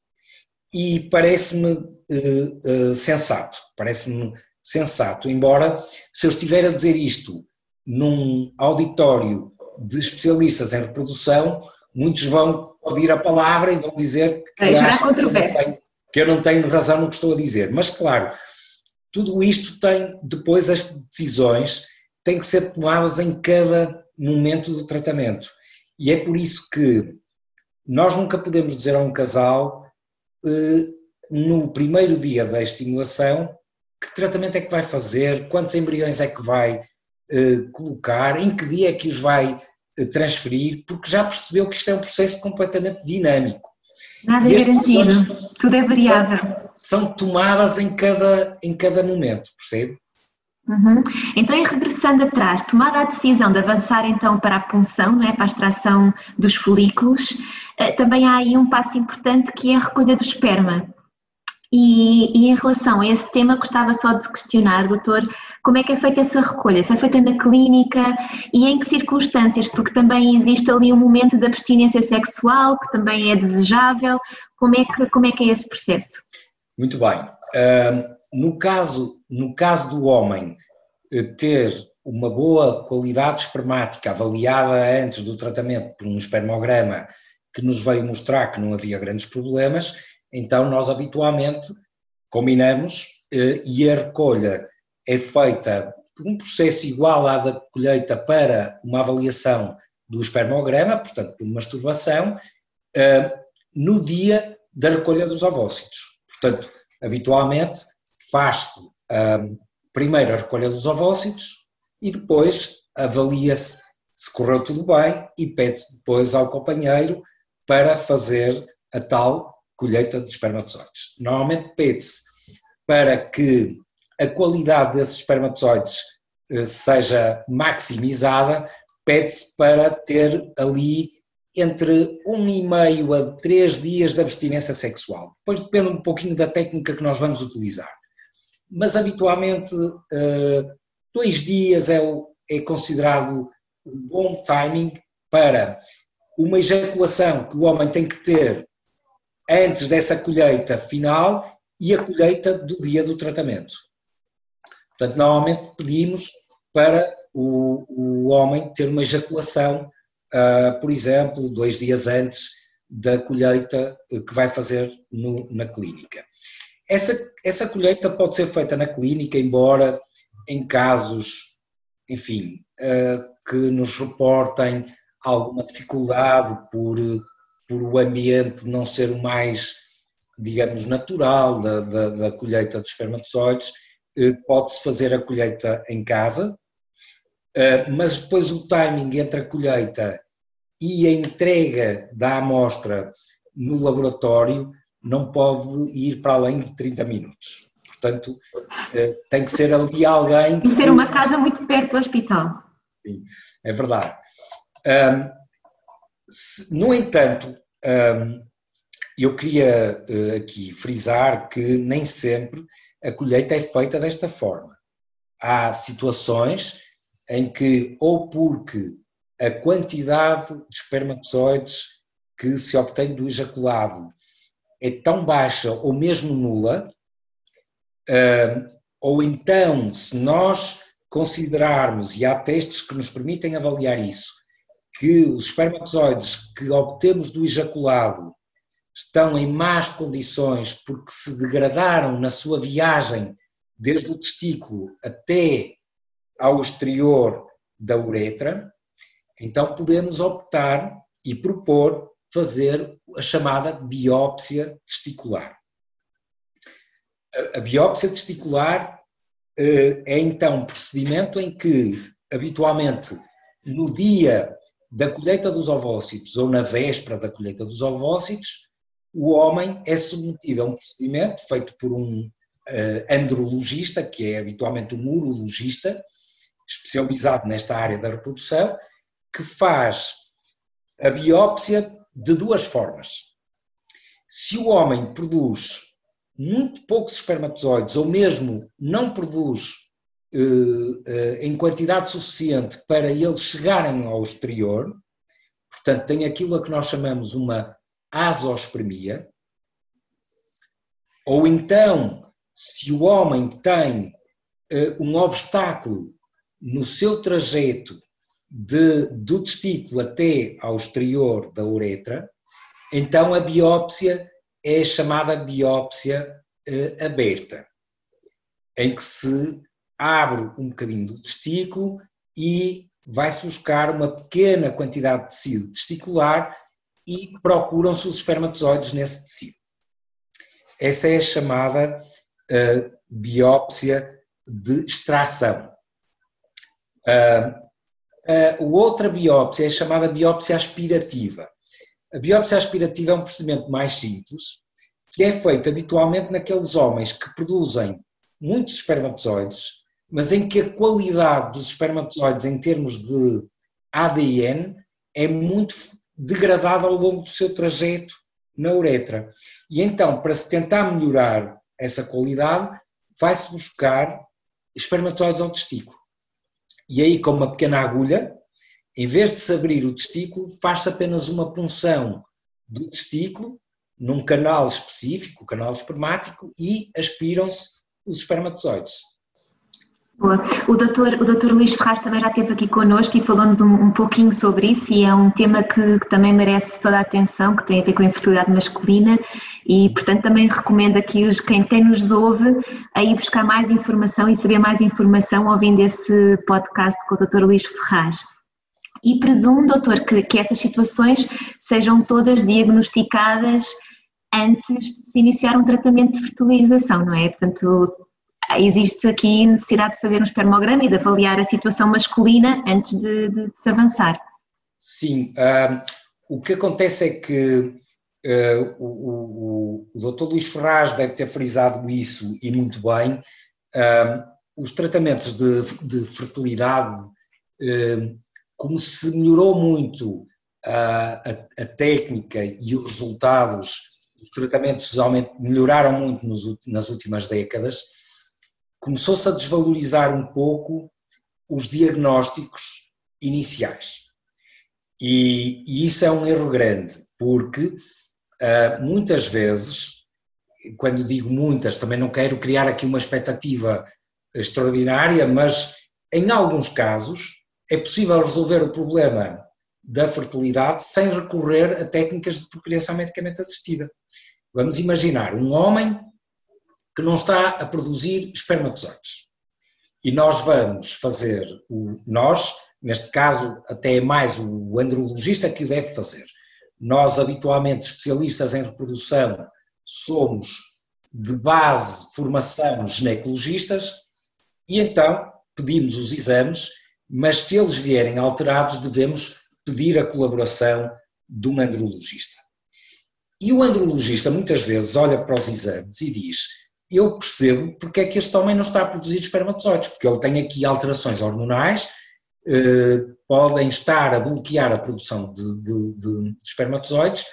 E parece-me uh, uh, sensato, parece-me sensato, embora se eu estiver a dizer isto num auditório de especialistas em reprodução, muitos vão pedir a palavra e vão dizer que, é, acho que, eu tenho, que eu não tenho razão no que estou a dizer. Mas, claro, tudo isto tem, depois as decisões têm que ser tomadas em cada momento do tratamento. E é por isso que nós nunca podemos dizer a um casal, no primeiro dia da estimulação, que tratamento é que vai fazer, quantos embriões é que vai eh, colocar, em que dia é que os vai eh, transferir, porque já percebeu que isto é um processo completamente dinâmico. Nada é garantido, tudo é variável. São, são, tomadas em cada, em cada momento, percebe? Uhum. Então, regressando atrás, tomada a decisão de avançar então para a punção, não é? para a extração dos folículos, eh, também há aí um passo importante que é a recolha do esperma. E, e, em relação a esse tema, gostava só de questionar, doutor, como é que é feita essa recolha? Se é feita na clínica e em que circunstâncias? Porque também existe ali um momento de abstinência sexual que também é desejável. Como é que, como é, que é esse processo? Muito bem. Uh, no, caso, no caso do homem eh, ter uma boa qualidade espermática avaliada antes do tratamento por um espermograma que nos veio mostrar que não havia grandes problemas, então nós habitualmente combinamos uh, e a recolha é feita um processo igual à da colheita para uma avaliação do espermograma, portanto, por masturbação, uh, no dia da recolha dos ovócitos. Portanto, habitualmente faz-se primeiro a recolha dos ovócitos e depois avalia-se se correu tudo bem e pede-se depois ao companheiro para fazer a tal colheita de espermatozoides. Normalmente pede-se para que a qualidade desses espermatozoides eh, seja maximizada, pede-se para ter ali entre um e meio a três dias de abstinência sexual. Depois depende um pouquinho da técnica que nós vamos utilizar. Mas habitualmente eh, dois dias é, é considerado um bom timing para uma ejaculação que o homem tem que ter antes dessa colheita final e a colheita do dia do tratamento. Portanto, normalmente pedimos para o, o homem ter uma ejaculação, uh, por exemplo, dois dias antes da colheita que vai fazer no, na clínica. Essa, essa colheita pode ser feita na clínica, embora em casos, enfim, uh, que nos reportem alguma dificuldade por, por o ambiente não ser o mais, digamos, natural da, da, da colheita de espermatozoides, eh, pode-se fazer a colheita em casa, eh, mas depois o timing entre a colheita e a entrega da amostra no laboratório não pode ir para além de 30 minutos. Portanto, eh, tem que ser ali alguém. Tem que ser uma casa muito perto do hospital. Sim, é verdade. no entanto, eu queria aqui frisar que nem sempre a colheita é feita desta forma. Há situações em que, ou porque a quantidade de espermatozoides que se obtém do ejaculado é tão baixa ou mesmo nula, ou então, se nós considerarmos, e há testes que nos permitem avaliar isso, que os espermatozoides que obtemos do ejaculado estão em más condições porque se degradaram na sua viagem desde o testículo até ao exterior da uretra, então podemos optar e propor fazer a chamada biópsia testicular. A biópsia testicular eh, é então um procedimento em que habitualmente no dia da colheita dos ovócitos ou na véspera da colheita dos ovócitos, o homem é submetido a um procedimento feito por um uh, andrologista, que é habitualmente um urologista, especializado nesta área da reprodução, que faz a biópsia de duas formas. Se o homem produz muito poucos espermatozoides, ou mesmo não produz uh, uh, em quantidade suficiente para eles chegarem ao exterior, portanto, tem aquilo a que nós chamamos uma azospermia, ou então, se o homem tem uh, um obstáculo no seu trajeto de, do testículo até ao exterior da uretra, então a biópsia é chamada biópsia eh, aberta, em que se abre um bocadinho do testículo e vai-se buscar uma pequena quantidade de tecido testicular e procuram-se os espermatozoides nesse tecido. Essa é a chamada uh, biópsia de extração. Uh, a outra biópsia é chamada biópsia aspirativa. A biópsia aspirativa é um procedimento mais simples, que é feito habitualmente naqueles homens que produzem muitos espermatozoides, mas em que a qualidade dos espermatozoides em termos de ADN é muito degradada ao longo do seu trajeto na uretra. E então, para se tentar melhorar essa qualidade, vai-se buscar espermatozoides ao testículo. E aí, com uma pequena agulha, em vez de se abrir o testículo, faz-se apenas uma punção do testículo num canal específico, o canal espermático, e aspiram-se os espermatozoides. Boa. O doutor, o doutor Luís Ferraz também já esteve aqui connosco e falou-nos um, um, pouquinho sobre isso e é um tema que, que, também merece toda a atenção, que tem a ver com a infertilidade masculina e, portanto, também recomendo aqui os, quem, quem nos ouve a ir buscar mais informação e saber mais informação ouvindo esse podcast com o doutor Luís Ferraz. E presumo, doutor, que, que essas situações sejam todas diagnosticadas antes de se iniciar um tratamento de fertilização, não é? Portanto, existe aqui necessidade de fazer um espermograma e de avaliar a situação masculina antes de, de, de se avançar. Sim, uh, o que acontece é que uh, o, o, o doutor Luís Ferraz deve ter frisado isso e muito bem. Uh, os tratamentos de, de fertilidade, como se melhorou muito a, a, técnica e os resultados, os tratamentos melhoraram muito nos, nas últimas décadas, começou-se a desvalorizar um pouco os diagnósticos iniciais. E, e, isso é um erro grande, porque uh, muitas vezes, quando digo muitas, também não quero criar aqui uma expectativa extraordinária, mas em alguns casos é possível resolver o problema da fertilidade sem recorrer a técnicas de procriação medicamente assistida. Vamos imaginar um homem que não está a produzir espermatozoides. E nós vamos fazer, o, nós, neste caso até mais o andrologista que o deve fazer. Nós, habitualmente, especialistas em reprodução, somos de base formação ginecologistas e então pedimos os exames, mas se eles vierem alterados, devemos pedir a colaboração de um andrologista. E o andrologista muitas vezes olha para os exames e diz: eu percebo porque é que este homem não está a produzir espermatozoides, porque ele tem aqui alterações hormonais, eh, podem estar a bloquear a produção de, de, de espermatozoides,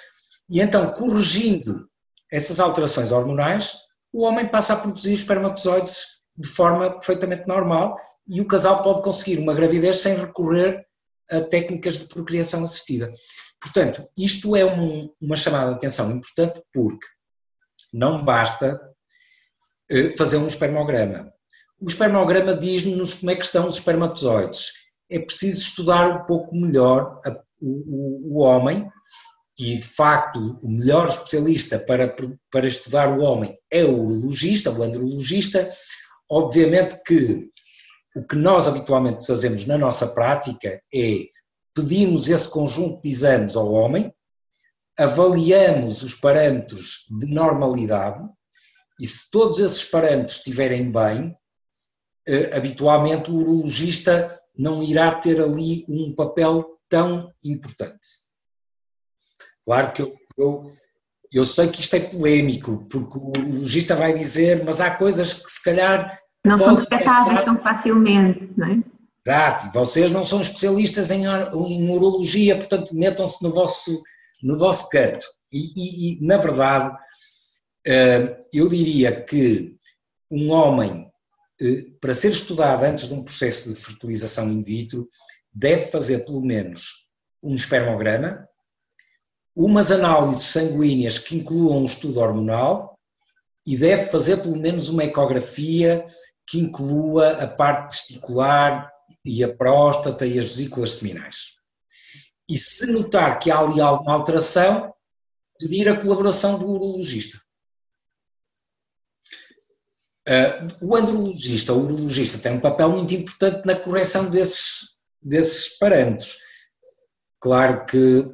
e então, corrigindo essas alterações hormonais, o homem passa a produzir espermatozoides de forma perfeitamente normal e o casal pode conseguir uma gravidez sem recorrer a técnicas de procriação assistida. Portanto, isto é um, uma chamada de atenção importante porque não basta fazer um espermograma. O espermograma diz-nos como é que estão os espermatozoides. É preciso estudar um pouco melhor a, o, o, homem, e de facto o melhor especialista para, para estudar o homem é o urologista, o andrologista. Obviamente que o que nós habitualmente fazemos na nossa prática é pedimos esse conjunto de exames ao homem, avaliamos os parâmetros de normalidade, e se todos esses parâmetros estiverem bem, eh, habitualmente o urologista não irá ter ali um papel tão importante. Claro que eu, eu, eu sei que isto é polémico, porque o logista vai dizer, mas há coisas que se calhar. Não são detectáveis tão facilmente, não é? Exato, vocês não são especialistas em, em urologia, portanto metam-se no vosso, no vosso canto. E, e, e, na verdade, eu diria que um homem, eh, para ser estudado antes de um processo de fertilização in vitro, deve fazer pelo menos um espermograma, umas análises sanguíneas que incluam um estudo hormonal e deve fazer pelo menos uma ecografia que inclua a parte testicular e a próstata e as vesículas seminais. E se notar que há ali alguma alteração, pedir a colaboração do urologista. Uh, o andrologista, o urologista, tem um papel muito importante na correção desses, desses parâmetros. Claro que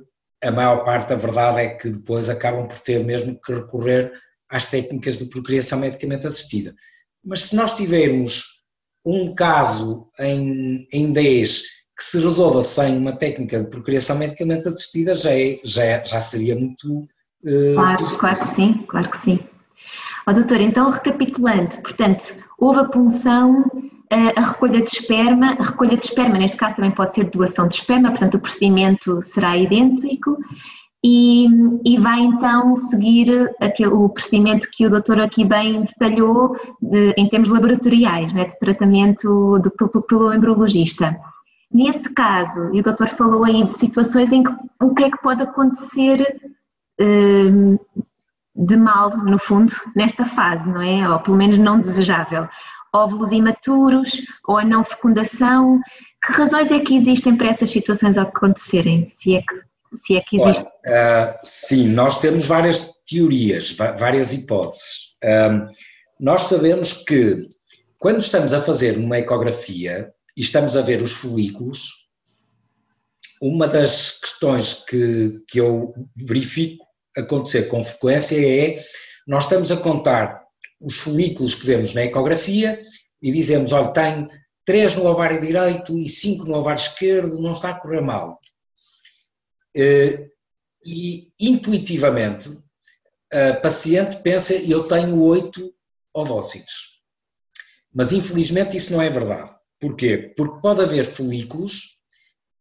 a maior parte da verdade é que depois acabam por ter mesmo que recorrer às técnicas de procriação medicamente assistida. Mas se nós tivermos um caso em, em 10 que se resolva sem uma técnica de procriação medicamente assistida, já, é, já, é, já seria muito. Uh, claro, claro que sim, claro que sim. Oh, doutor, então recapitulando, portanto, houve a punção, eh, a recolha de esperma, a recolha de esperma neste caso também pode ser doação de esperma, portanto o procedimento será idêntico e, e vai então seguir aquele, o procedimento que o doutor aqui bem detalhou de, em termos laboratoriais, né, de tratamento do, pelo, pelo embriologista. Nesse caso, e o doutor falou aí de situações em que o que é que pode acontecer eh, de mal, no fundo, nesta fase, não é? Ou pelo menos não desejável. Óvulos imaturos ou a não fecundação. Que razões é que existem para essas situações acontecerem? Se é que se é que existe. uh, sim, nós temos várias teorias, várias hipóteses. Uh, nós sabemos que quando estamos a fazer uma ecografia e estamos a ver os folículos, uma das questões que, que eu verifico acontecer com frequência é nós estamos a contar os folículos que vemos na ecografia e dizemos, olha, tem três no ovário direito e cinco no ovário esquerdo, não está a correr mal. Eh, e intuitivamente a paciente pensa eu tenho oito ovócitos. Mas infelizmente isso não é verdade. Porquê? Porque pode haver folículos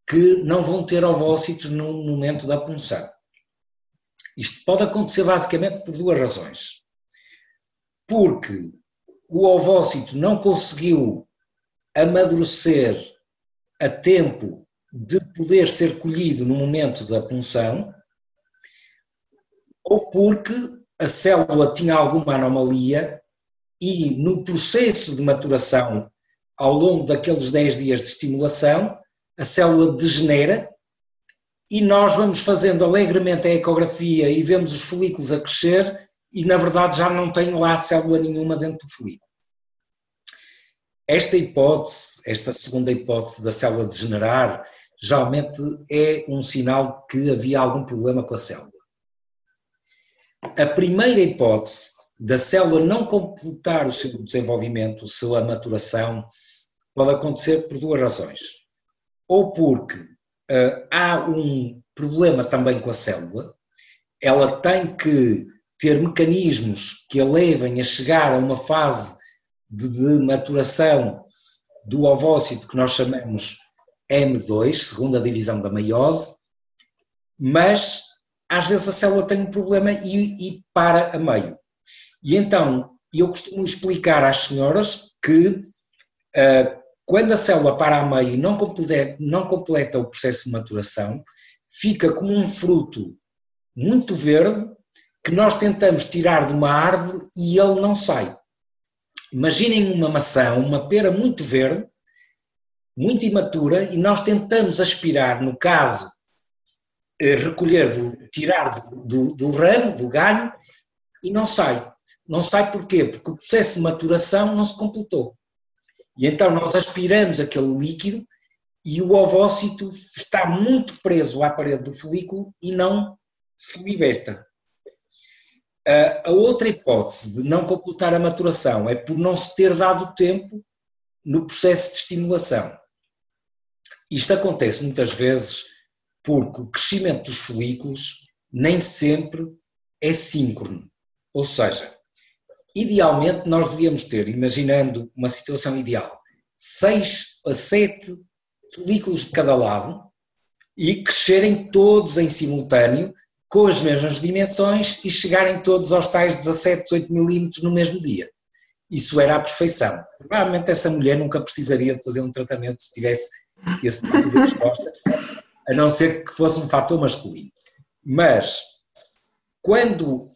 que não vão ter ovócitos no momento da punção. Isto pode acontecer basicamente por duas razões. Porque o ovócito não conseguiu amadurecer a tempo de poder ser colhido no momento da punção, ou porque a célula tinha alguma anomalia e no processo de maturação, ao longo daqueles 10 dias de estimulação, a célula degenera e nós vamos fazendo alegremente a ecografia e vemos os folículos a crescer e na verdade já não tem lá célula nenhuma dentro do folículo. Esta hipótese, esta segunda hipótese da célula degenerar, geralmente é um sinal de que havia algum problema com a célula. A primeira hipótese da célula não completar o seu desenvolvimento, a sua maturação, pode acontecer por duas razões. Ou porque uh, há um problema também com a célula, ela tem que ter mecanismos que a levem a chegar a uma fase de, de maturação do ovócito que nós chamamos M2, segunda divisão da meiose, mas às vezes a célula tem um problema e, e para a meio. E então eu costumo explicar às senhoras que uh, quando a célula para a meio e não completa, não completa o processo de maturação, fica como um fruto muito verde que nós tentamos tirar de uma árvore e ele não sai. Imaginem uma maçã, uma pera muito verde, muito imatura e nós tentamos aspirar, no caso, eh, recolher, do, tirar do, do, do ramo, do galho, e não sai. Não sai porquê? Porque o processo de maturação não se completou. E então nós aspiramos aquele líquido e o ovócito está muito preso à parede do folículo e não se liberta. A outra hipótese de não completar a maturação é por não se ter dado tempo no processo de estimulação. Isto acontece muitas vezes porque o crescimento dos folículos nem sempre é síncrono. Ou seja, idealmente nós devíamos ter, imaginando uma situação ideal, 6 a 7 folículos de cada lado e crescerem todos em simultâneo com as mesmas dimensões e chegarem todos aos tais 17, 18 milímetros no mesmo dia. Isso era a perfeição. Provavelmente essa mulher nunca precisaria de fazer um tratamento se tivesse esse tipo de resposta, a não ser que fosse um fator masculino. Mas, quando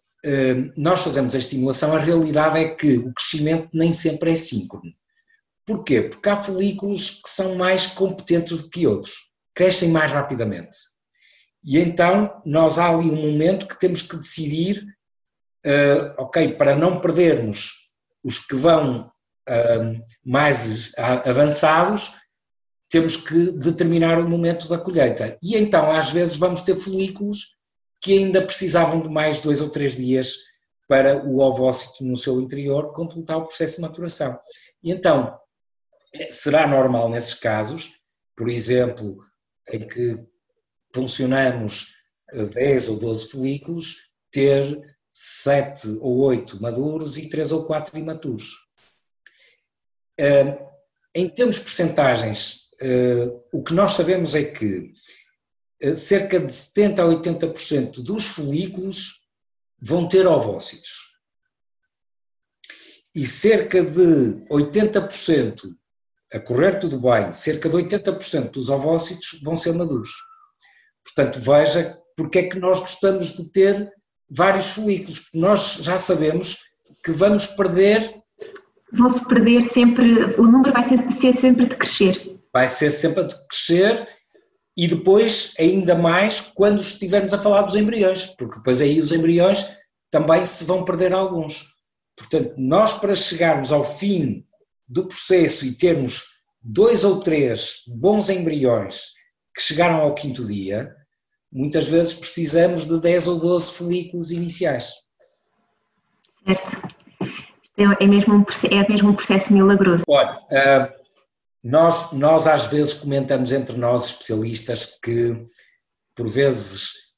nós fazemos a estimulação, a realidade é que o crescimento nem sempre é síncrono. Porquê? Porque há folículos que são mais competentes do que outros, crescem mais rapidamente. E então nós há ali um momento que temos que decidir, uh, ok, para não perdermos os que vão uh, mais avançados, temos que determinar o momento da colheita. E então às vezes vamos ter folículos que ainda precisavam de mais dois ou três dias para o ovócito no seu interior completar o processo de maturação. E então, será normal nesses casos, por exemplo, em que funcionamos 10 ou 12 folículos, ter 7 ou 8 maduros e 3 ou 4 imaturos. Em termos de percentagens, o que nós sabemos é que cerca de 70% a 80% dos folículos vão ter ovócitos. E cerca de 80%, a correr tudo bem, cerca de 80% dos ovócitos vão ser maduros. Portanto, veja porque é que nós gostamos de ter vários folículos, porque nós já sabemos que vamos perder. Vão-se perder sempre, o número vai ser, ser sempre de crescer. Vai ser sempre de crescer e depois ainda mais quando estivermos a falar dos embriões, porque depois aí os embriões também se vão perder alguns. Portanto, nós para chegarmos ao fim do processo e termos dois ou três bons embriões que chegaram ao quinto dia, muitas vezes precisamos de 10 ou 12 folículos iniciais. Certo. É, é mesmo um, é mesmo um processo milagroso. Olha, uh, nós, nós às vezes comentamos entre nós especialistas que, por vezes,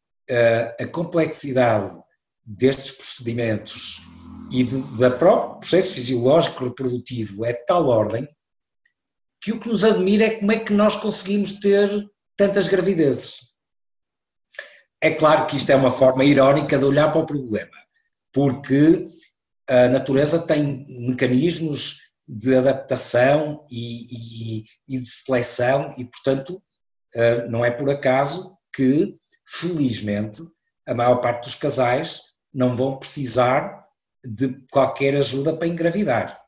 a complexidade destes procedimentos e da próprio processo fisiológico reprodutivo é de tal ordem que o que nos admira é como é que nós conseguimos ter tantas gravidezes. É claro que isto é uma forma irónica de olhar para o problema, porque a natureza tem mecanismos de adaptação e, e, e de seleção, e portanto eh, não é por acaso que, felizmente, a maior parte dos casais não vão precisar de qualquer ajuda para engravidar.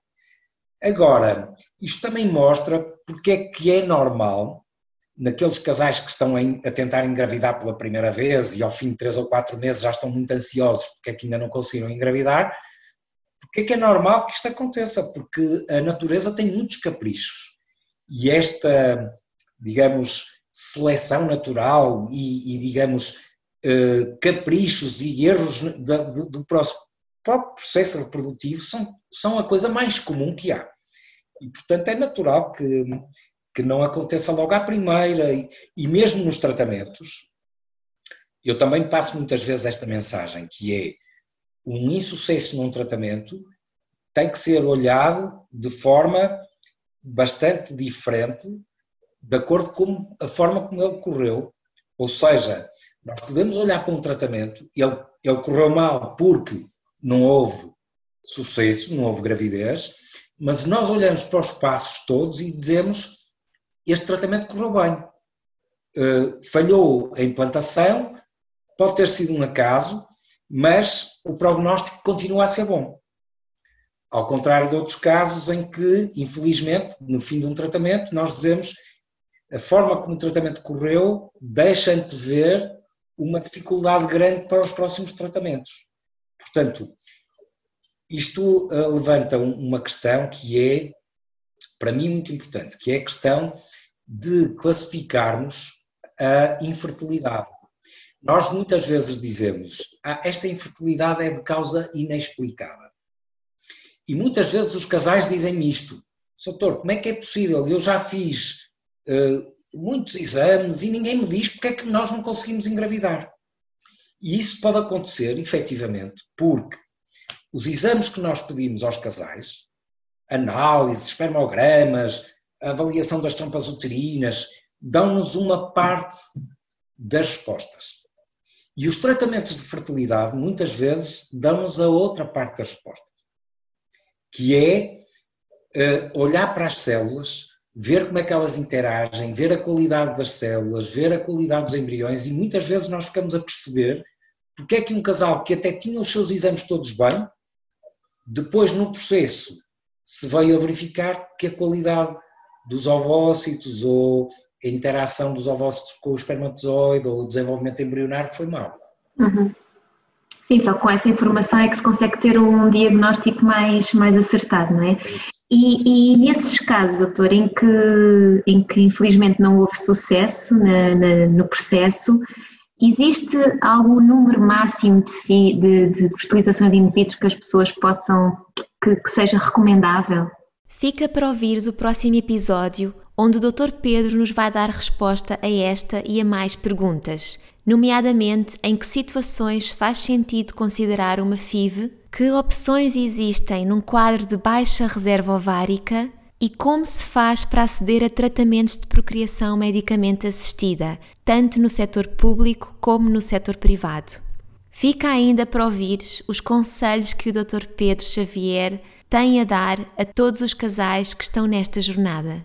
Agora, isto também mostra porque é que é normal, naqueles casais que estão a tentar engravidar pela primeira vez e ao fim de três ou quatro meses já estão muito ansiosos porque é que ainda não conseguiram engravidar, porque é que é normal que isto aconteça? Porque a natureza tem muitos caprichos e esta, digamos, seleção natural e, e digamos, eh, caprichos e erros do, do próprio processo reprodutivo são, são a coisa mais comum que há. E, portanto, é natural que, que não aconteça logo à primeira e, e mesmo nos tratamentos. Eu também passo muitas vezes esta mensagem, que é um insucesso num tratamento tem que ser olhado de forma bastante diferente, de acordo com a forma como ele ocorreu. Ou seja, nós podemos olhar para um tratamento, ele, ele correu mal porque não houve sucesso, não houve gravidez, mas nós olhamos para os passos todos e dizemos: este tratamento correu bem. Uh, falhou a implantação, pode ter sido um acaso, mas o prognóstico continua a ser bom. Ao contrário de outros casos em que, infelizmente, no fim de um tratamento, nós dizemos a forma como o tratamento correu deixa ver uma dificuldade grande para os próximos tratamentos. Portanto, isto uh, levanta uma questão que é, para mim, muito importante, que é a questão de classificarmos a infertilidade. Nós muitas vezes dizemos, ah, esta infertilidade é de causa inexplicável. E muitas vezes os casais dizem isto, doutor, como é que é possível? Eu já fiz uh, muitos exames e ninguém me diz porque é que nós não conseguimos engravidar. E isso pode acontecer, efetivamente, porque os exames que nós pedimos aos casais, análises, espermogramas, avaliação das trompas uterinas, dão-nos uma parte das respostas. E os tratamentos de fertilidade, muitas vezes, dão-nos a outra parte das respostas, que é uh, olhar para as células, ver como é que elas interagem, ver a qualidade das células, ver a qualidade dos embriões, e muitas vezes nós ficamos a perceber porque é que um casal que até tinha os seus exames todos bem, depois no processo se veio a verificar que a qualidade dos ovócitos ou a interação dos ovócitos com o espermatozoide ou o desenvolvimento embrionário foi mau. Uhum. Sim, só com essa informação é que se consegue ter um diagnóstico mais, mais acertado, não é? E, e nesses casos, doutor, em que, em que infelizmente não houve sucesso na, na, no processo, existe algum número máximo de, fi, de, de fertilizações in vitro que as pessoas possam, que, que seja recomendável? Fica para ouvires o próximo episódio, onde o Dr. Pedro nos vai dar resposta a esta e a mais perguntas, nomeadamente em que situações faz sentido considerar uma FIV, que opções existem num quadro de baixa reserva ovárica e como se faz para aceder a tratamentos de procriação medicamente assistida, tanto no setor público como no setor privado. Fica ainda para ouvires os conselhos que o Dr. Pedro Xavier tem a dar a todos os casais que estão nesta jornada.